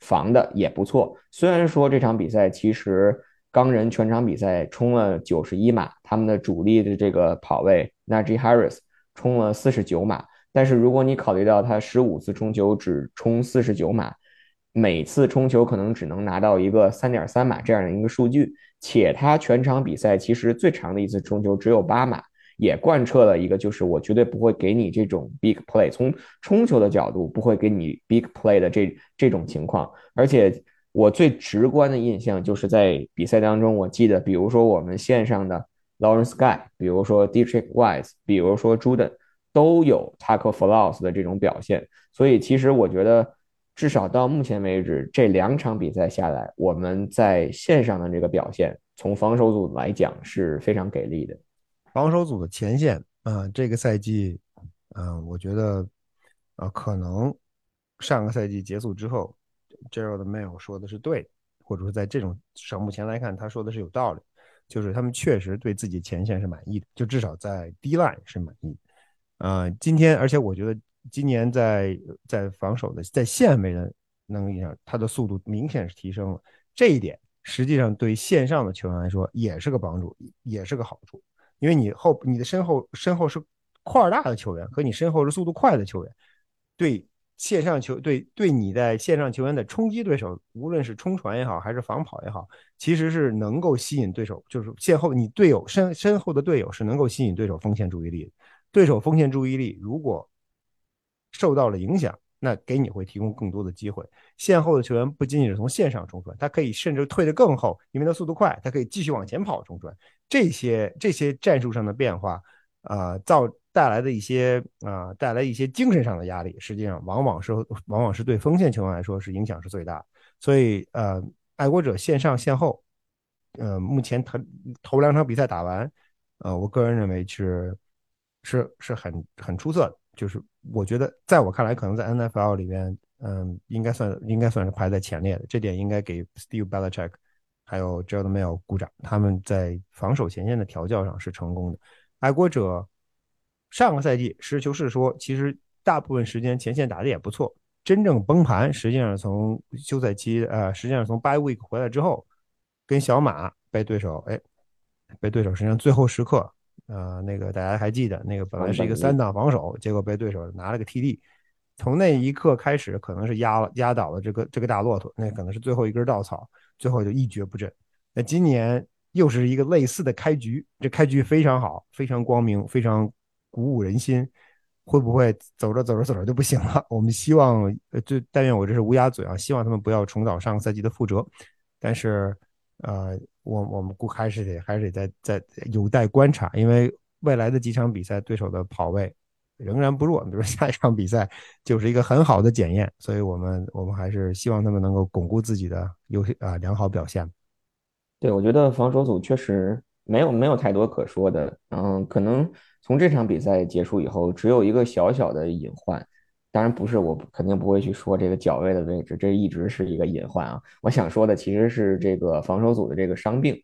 防的也不错。虽然说这场比赛其实钢人全场比赛冲了九十一码，他们的主力的这个跑位 Najee Harris 冲了四十九码，但是如果你考虑到他十五次冲球只冲四十九码。每次冲球可能只能拿到一个三点三码这样的一个数据，且他全场比赛其实最长的一次冲球只有八码，也贯彻了一个就是我绝对不会给你这种 big play，从冲球的角度不会给你 big play 的这这种情况。而且我最直观的印象就是在比赛当中，我记得比如说我们线上的 Lawrence Guy，比如说 Dietrich Wise，比如说 Juden，都有 tackle for loss 的这种表现。所以其实我觉得。至少到目前为止，这两场比赛下来，我们在线上的这个表现，从防守组来讲是非常给力的。防守组的前线啊，这个赛季，嗯，我觉得啊，可能上个赛季结束之后，Gerald Mail 说的是对的，或者说在这种上目前来看，他说的是有道理，就是他们确实对自己前线是满意的，就至少在 D line 是满意。啊，今天，而且我觉得。今年在在防守的在线位的能力上，他的速度明显是提升了。这一点实际上对线上的球员来说也是个帮助，也是个好处。因为你后你的身后身后是块儿大的球员，和你身后是速度快的球员，对线上球对对你在线上球员的冲击对手，无论是冲传也好，还是防跑也好，其实是能够吸引对手，就是线后你队友身身后的队友是能够吸引对手锋线注意力的。对手锋线注意力如果受到了影响，那给你会提供更多的机会。线后的球员不仅仅是从线上冲传，他可以甚至退得更后，因为他速度快，他可以继续往前跑冲传。这些这些战术上的变化，啊，造带来的一些啊，带来一些精神上的压力，实际上往往是往往是对锋线球员来说是影响是最大。所以，呃，爱国者线上线后，呃，目前头头两场比赛打完，呃，我个人认为是是是很很出色的。就是我觉得，在我看来，可能在 NFL 里边，嗯，应该算应该算是排在前列的。这点应该给 Steve Belichick 还有 Jordan Mail 鼓掌，他们在防守前线的调教上是成功的。爱国者上个赛季实事求是说，其实大部分时间前线打的也不错。真正崩盘，实际上从休赛期，呃，实际上从 By week 回来之后，跟小马被对手，哎，被对手实际上最后时刻，呃，那个大家还记得，那个本来是一个三档防守，结果被对手拿了个 TD。从那一刻开始，可能是压了压倒了这个这个大骆驼，那可能是最后一根稻草，最后就一蹶不振。那今年又是一个类似的开局，这开局非常好，非常光明，非常鼓舞人心。会不会走着走着走着就不行了？我们希望，呃，就但愿我这是乌鸦嘴啊，希望他们不要重蹈上个赛季的覆辙。但是，呃，我我们估还是得还是得再再有待观察，因为未来的几场比赛对手的跑位仍然不弱。比如下一场比赛就是一个很好的检验，所以我们我们还是希望他们能够巩固自己的优啊良好表现。对，我觉得防守组确实没有没有太多可说的，嗯，可能。从这场比赛结束以后，只有一个小小的隐患，当然不是我肯定不会去说这个脚位的位置，这一直是一个隐患啊。我想说的其实是这个防守组的这个伤病，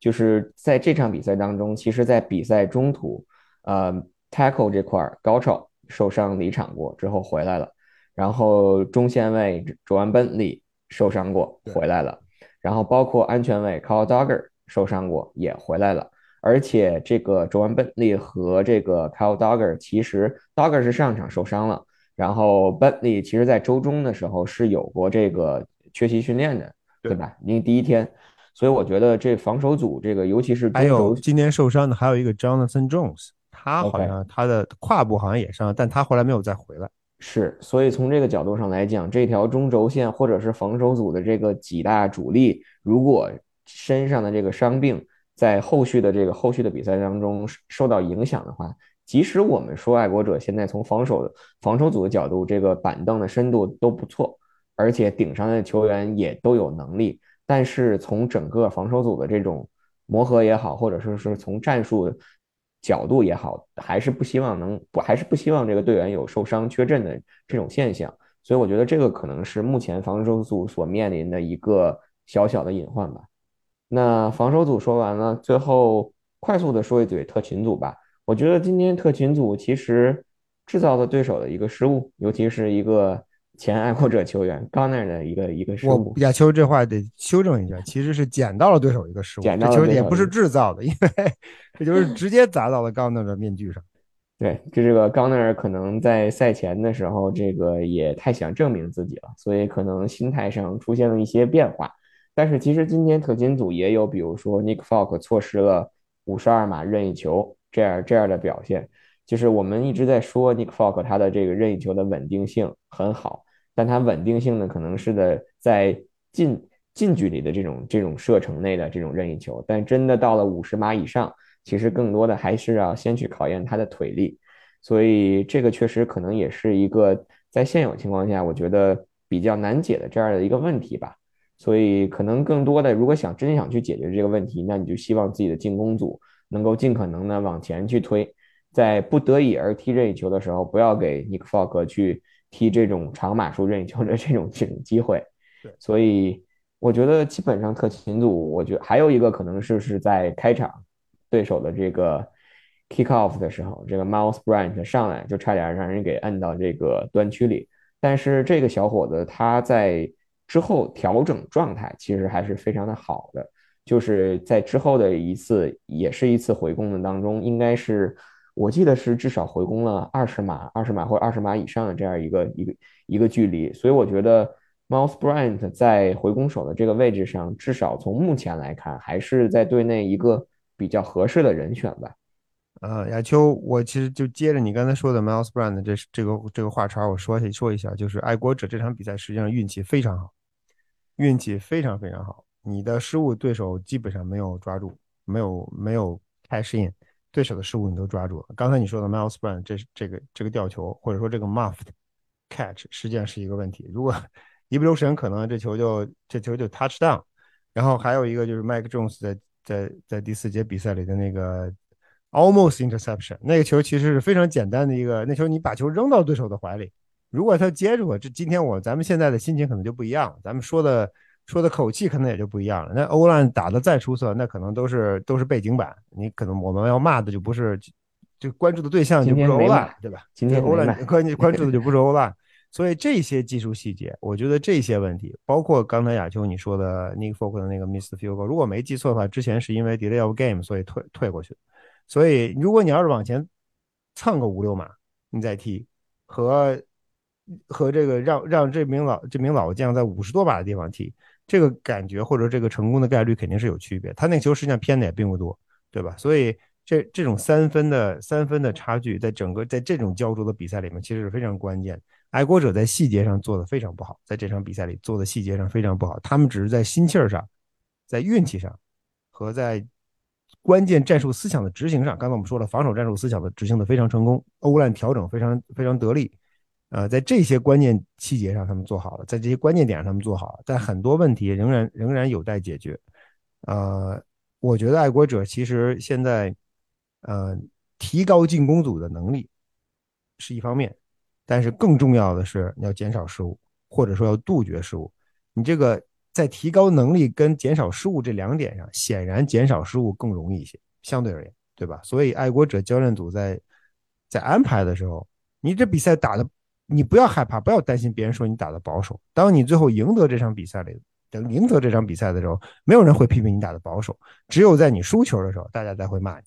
就是在这场比赛当中，其实，在比赛中途，呃，tackle 这块高超受伤离场过之后回来了，然后中线位卓安本利受伤过回来了，然后包括安全位 Call Dogger 受伤过也回来了。而且这个卓恩·本利和这个 Kyle Dogger，其实 Dogger 是上场受伤了，然后 Bentley 其实在周中的时候是有过这个缺席训练的，对吧？因为第一天，所以我觉得这防守组这个，尤其是还有今天受伤的还有一个 Jonathan Jones，他好像他的胯部好像也伤，但他后来没有再回来。是，所以从这个角度上来讲，这条中轴线或者是防守组的这个几大主力，如果身上的这个伤病。在后续的这个后续的比赛当中受到影响的话，即使我们说爱国者现在从防守防守组的角度，这个板凳的深度都不错，而且顶上的球员也都有能力，但是从整个防守组的这种磨合也好，或者说是从战术角度也好，还是不希望能不还是不希望这个队员有受伤缺阵的这种现象，所以我觉得这个可能是目前防守组所面临的一个小小的隐患吧。那防守组说完了，最后快速的说一嘴特勤组吧。我觉得今天特勤组其实制造了对手的一个失误，尤其是一个前爱国者球员冈奈的一个一个失误。亚秋这话得修正一下，其实是捡到了对手一个失误，捡到了也不是制造的，因为这就是直接砸到了冈奈的面具上。对，就这个冈奈尔可能在赛前的时候，这个也太想证明自己了，所以可能心态上出现了一些变化。但是其实今天特勤组也有，比如说 Nick Folk 错失了五十二码任意球这样这样的表现，就是我们一直在说 Nick Folk 他的这个任意球的稳定性很好，但他稳定性呢可能是的在近近距离的这种这种射程内的这种任意球，但真的到了五十码以上，其实更多的还是要先去考验他的腿力，所以这个确实可能也是一个在现有情况下我觉得比较难解的这样的一个问题吧。所以可能更多的，如果想真想去解决这个问题，那你就希望自己的进攻组能够尽可能的往前去推，在不得已而踢任意球的时候，不要给 Nick Folk 去踢这种长码数任意球的这种这种机会。对，所以我觉得基本上特勤组，我觉得还有一个可能是是在开场对手的这个 kick off 的时候，这个 Mouse Branch 上来就差点让人给摁到这个端区里，但是这个小伙子他在。之后调整状态其实还是非常的好的，就是在之后的一次也是一次回攻的当中，应该是我记得是至少回攻了二十码、二十码或二十码以上的这样一个一个一个距离，所以我觉得 Mouse Bryant 在回攻手的这个位置上，至少从目前来看，还是在队内一个比较合适的人选吧。呃，亚秋，我其实就接着你刚才说的 Mouse Bryant 这这个这个话茬，我说一说一下，就是爱国者这场比赛实际上运气非常好。运气非常非常好，你的失误对手基本上没有抓住，没有没有开适应，对手的失误你都抓住了。刚才你说的 Miles Brown 这这个这个吊球或者说这个 muffed catch 实际上是一个问题。如果 一不留神，可能这球就这球就 touch down。然后还有一个就是 Mike Jones 在在在第四节比赛里的那个 almost interception，那个球其实是非常简单的一个，那球你把球扔到对手的怀里。如果他接住了，这今天我咱们现在的心情可能就不一样了，咱们说的说的口气可能也就不一样了。那欧兰打的再出色，那可能都是都是背景板，你可能我们要骂的就不是就关注的对象就不是欧拉，对吧？今天欧拉关关注的就不是欧拉，所以这些技术细节，我觉得这些问题，包括刚才亚秋你说的 Nick Folk 的那个 Miss Field Goal，如果没记错的话，之前是因为 Delay of Game 所以退退过去。所以如果你要是往前蹭个五六码，你再踢和和这个让让这名老这名老将在五十多码的地方踢，这个感觉或者这个成功的概率肯定是有区别。他那球实际上偏的也并不多，对吧？所以。这这种三分的三分的差距，在整个在这种焦灼的比赛里面，其实是非常关键。爱国者在细节上做的非常不好，在这场比赛里做的细节上非常不好。他们只是在心气儿上，在运气上，和在关键战术思想的执行上。刚才我们说了，防守战术思想的执行的非常成功，欧烂调整非常非常得力。呃，在这些关键细节上他们做好了，在这些关键点上他们做好了，但很多问题仍然仍然有待解决。呃，我觉得爱国者其实现在。呃，提高进攻组的能力是一方面，但是更重要的是要减少失误，或者说要杜绝失误。你这个在提高能力跟减少失误这两点上，显然减少失误更容易一些，相对而言，对吧？所以爱国者教练组在在安排的时候，你这比赛打的，你不要害怕，不要担心别人说你打的保守。当你最后赢得这场比赛里，等赢得这场比赛的时候，没有人会批评你打的保守，只有在你输球的时候，大家才会骂你。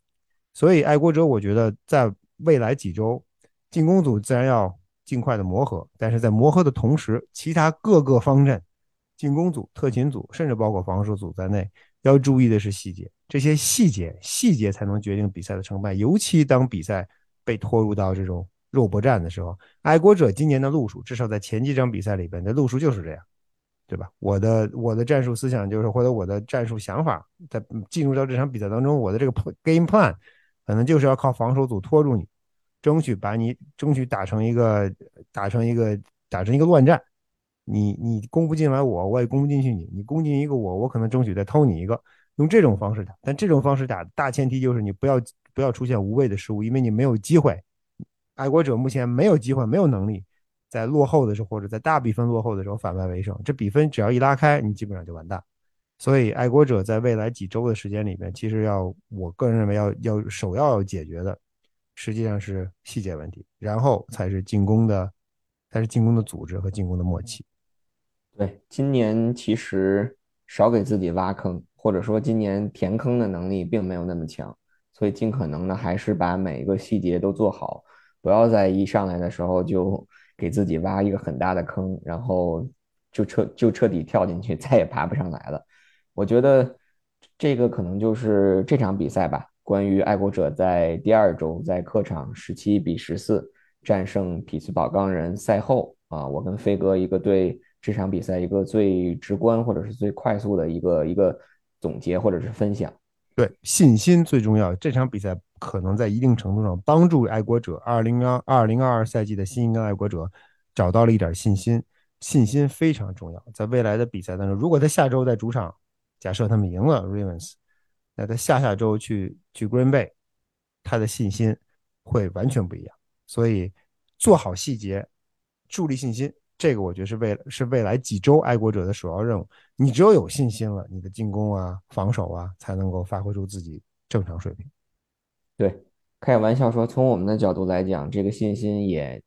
所以，爱国者，我觉得在未来几周，进攻组自然要尽快的磨合。但是在磨合的同时，其他各个方阵，进攻组、特勤组，甚至包括防守组在内，要注意的是细节。这些细节，细节才能决定比赛的成败。尤其当比赛被拖入到这种肉搏战的时候，爱国者今年的路数，至少在前几场比赛里边的路数就是这样，对吧？我的我的战术思想就是，或者我的战术想法，在进入到这场比赛当中，我的这个 game plan。可能就是要靠防守组拖住你，争取把你争取打成一个打成一个打成一个乱战。你你攻不进来我，我也攻不进去你。你攻进一个我，我可能争取再偷你一个。用这种方式打，但这种方式打大前提就是你不要不要出现无谓的失误，因为你没有机会。爱国者目前没有机会，没有能力在落后的时候或者在大比分落后的时候反败为胜。这比分只要一拉开，你基本上就完蛋。所以，爱国者在未来几周的时间里面，其实要，我个人认为要要首要要解决的，实际上是细节问题，然后才是进攻的，才是进攻的组织和进攻的默契。对，今年其实少给自己挖坑，或者说今年填坑的能力并没有那么强，所以尽可能的还是把每一个细节都做好，不要在一上来的时候就给自己挖一个很大的坑，然后就彻就彻底跳进去，再也爬不上来了。我觉得这个可能就是这场比赛吧。关于爱国者在第二周在客场十七比十四战胜匹兹堡钢人赛后啊，我跟飞哥一个对这场比赛一个最直观或者是最快速的一个一个总结或者是分享。对，信心最重要。这场比赛可能在一定程度上帮助爱国者二零二二零二二赛季的新一代爱国者找到了一点信心。信心非常重要，在未来的比赛当中，如果他下周在主场。假设他们赢了 Ravens，那他下下周去去 Green Bay，他的信心会完全不一样。所以做好细节，助力信心，这个我觉得是未是未来几周爱国者的首要任务。你只有有信心了，你的进攻啊、防守啊，才能够发挥出自己正常水平。对，开玩笑说，从我们的角度来讲，这个信心也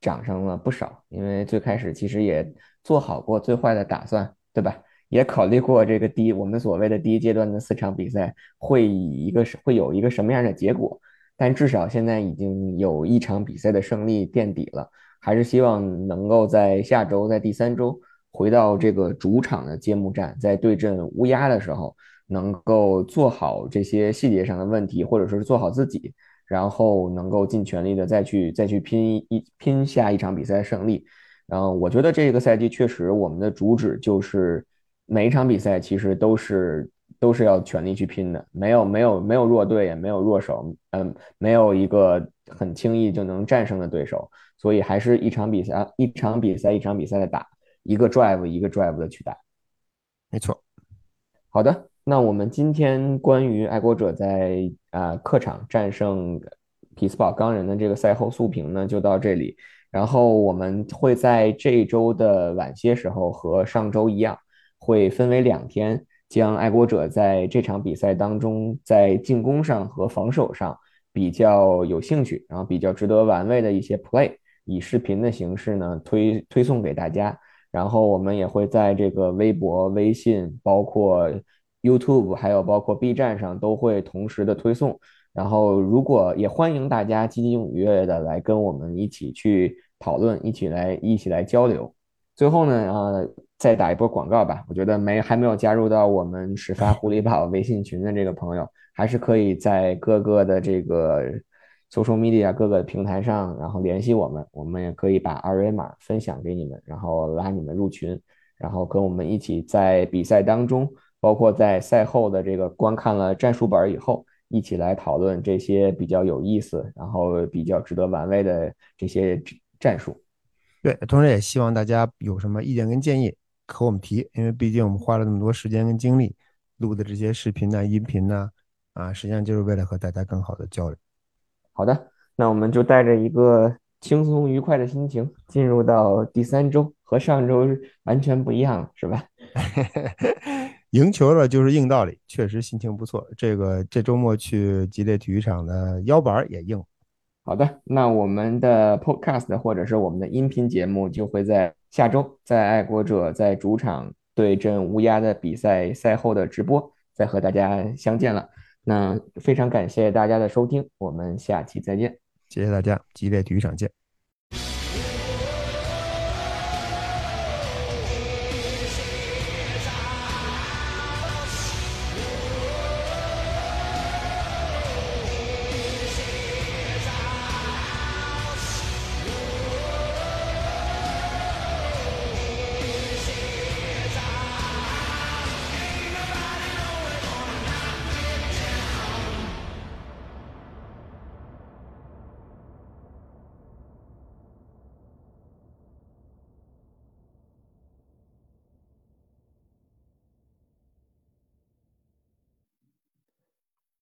涨上了不少，因为最开始其实也做好过最坏的打算，对吧？也考虑过这个第一，我们所谓的第一阶段的四场比赛会以一个是会有一个什么样的结果，但至少现在已经有一场比赛的胜利垫底了，还是希望能够在下周在第三周回到这个主场的揭幕战，在对阵乌鸦的时候，能够做好这些细节上的问题，或者说是做好自己，然后能够尽全力的再去再去拼一拼下一场比赛的胜利。然后我觉得这个赛季确实我们的主旨就是。每一场比赛其实都是都是要全力去拼的，没有没有没有弱队，也没有弱手，嗯，没有一个很轻易就能战胜的对手，所以还是一场比赛一场比赛一场比赛的打，一个 drive 一个 drive 的去打。没错。好的，那我们今天关于爱国者在啊客场战胜匹兹堡钢人的这个赛后速评呢，就到这里。然后我们会在这周的晚些时候和上周一样。会分为两天，将爱国者在这场比赛当中在进攻上和防守上比较有兴趣，然后比较值得玩味的一些 play，以视频的形式呢推推送给大家。然后我们也会在这个微博、微信，包括 YouTube，还有包括 B 站上都会同时的推送。然后如果也欢迎大家积极踊跃的来跟我们一起去讨论，一起来一起来交流。最后呢，呃，再打一波广告吧。我觉得没还没有加入到我们始发狐狸宝微信群的这个朋友，还是可以在各个的这个 social media 各个平台上，然后联系我们，我们也可以把二维码分享给你们，然后拉你们入群，然后跟我们一起在比赛当中，包括在赛后的这个观看了战术本以后，一起来讨论这些比较有意思，然后比较值得玩味的这些战术。对，同时也希望大家有什么意见跟建议，和我们提，因为毕竟我们花了那么多时间跟精力录的这些视频呐、音频呐，啊，实际上就是为了和大家更好的交流。好的，那我们就带着一个轻松愉快的心情进入到第三周，和上周完全不一样了，是吧？赢球了就是硬道理，确实心情不错。这个这周末去吉列体育场的腰板也硬。好的，那我们的 Podcast 或者是我们的音频节目就会在下周，在爱国者在主场对阵乌鸦的比赛赛后的直播，再和大家相见了。那非常感谢大家的收听，我们下期再见。谢谢大家，激烈体育场见。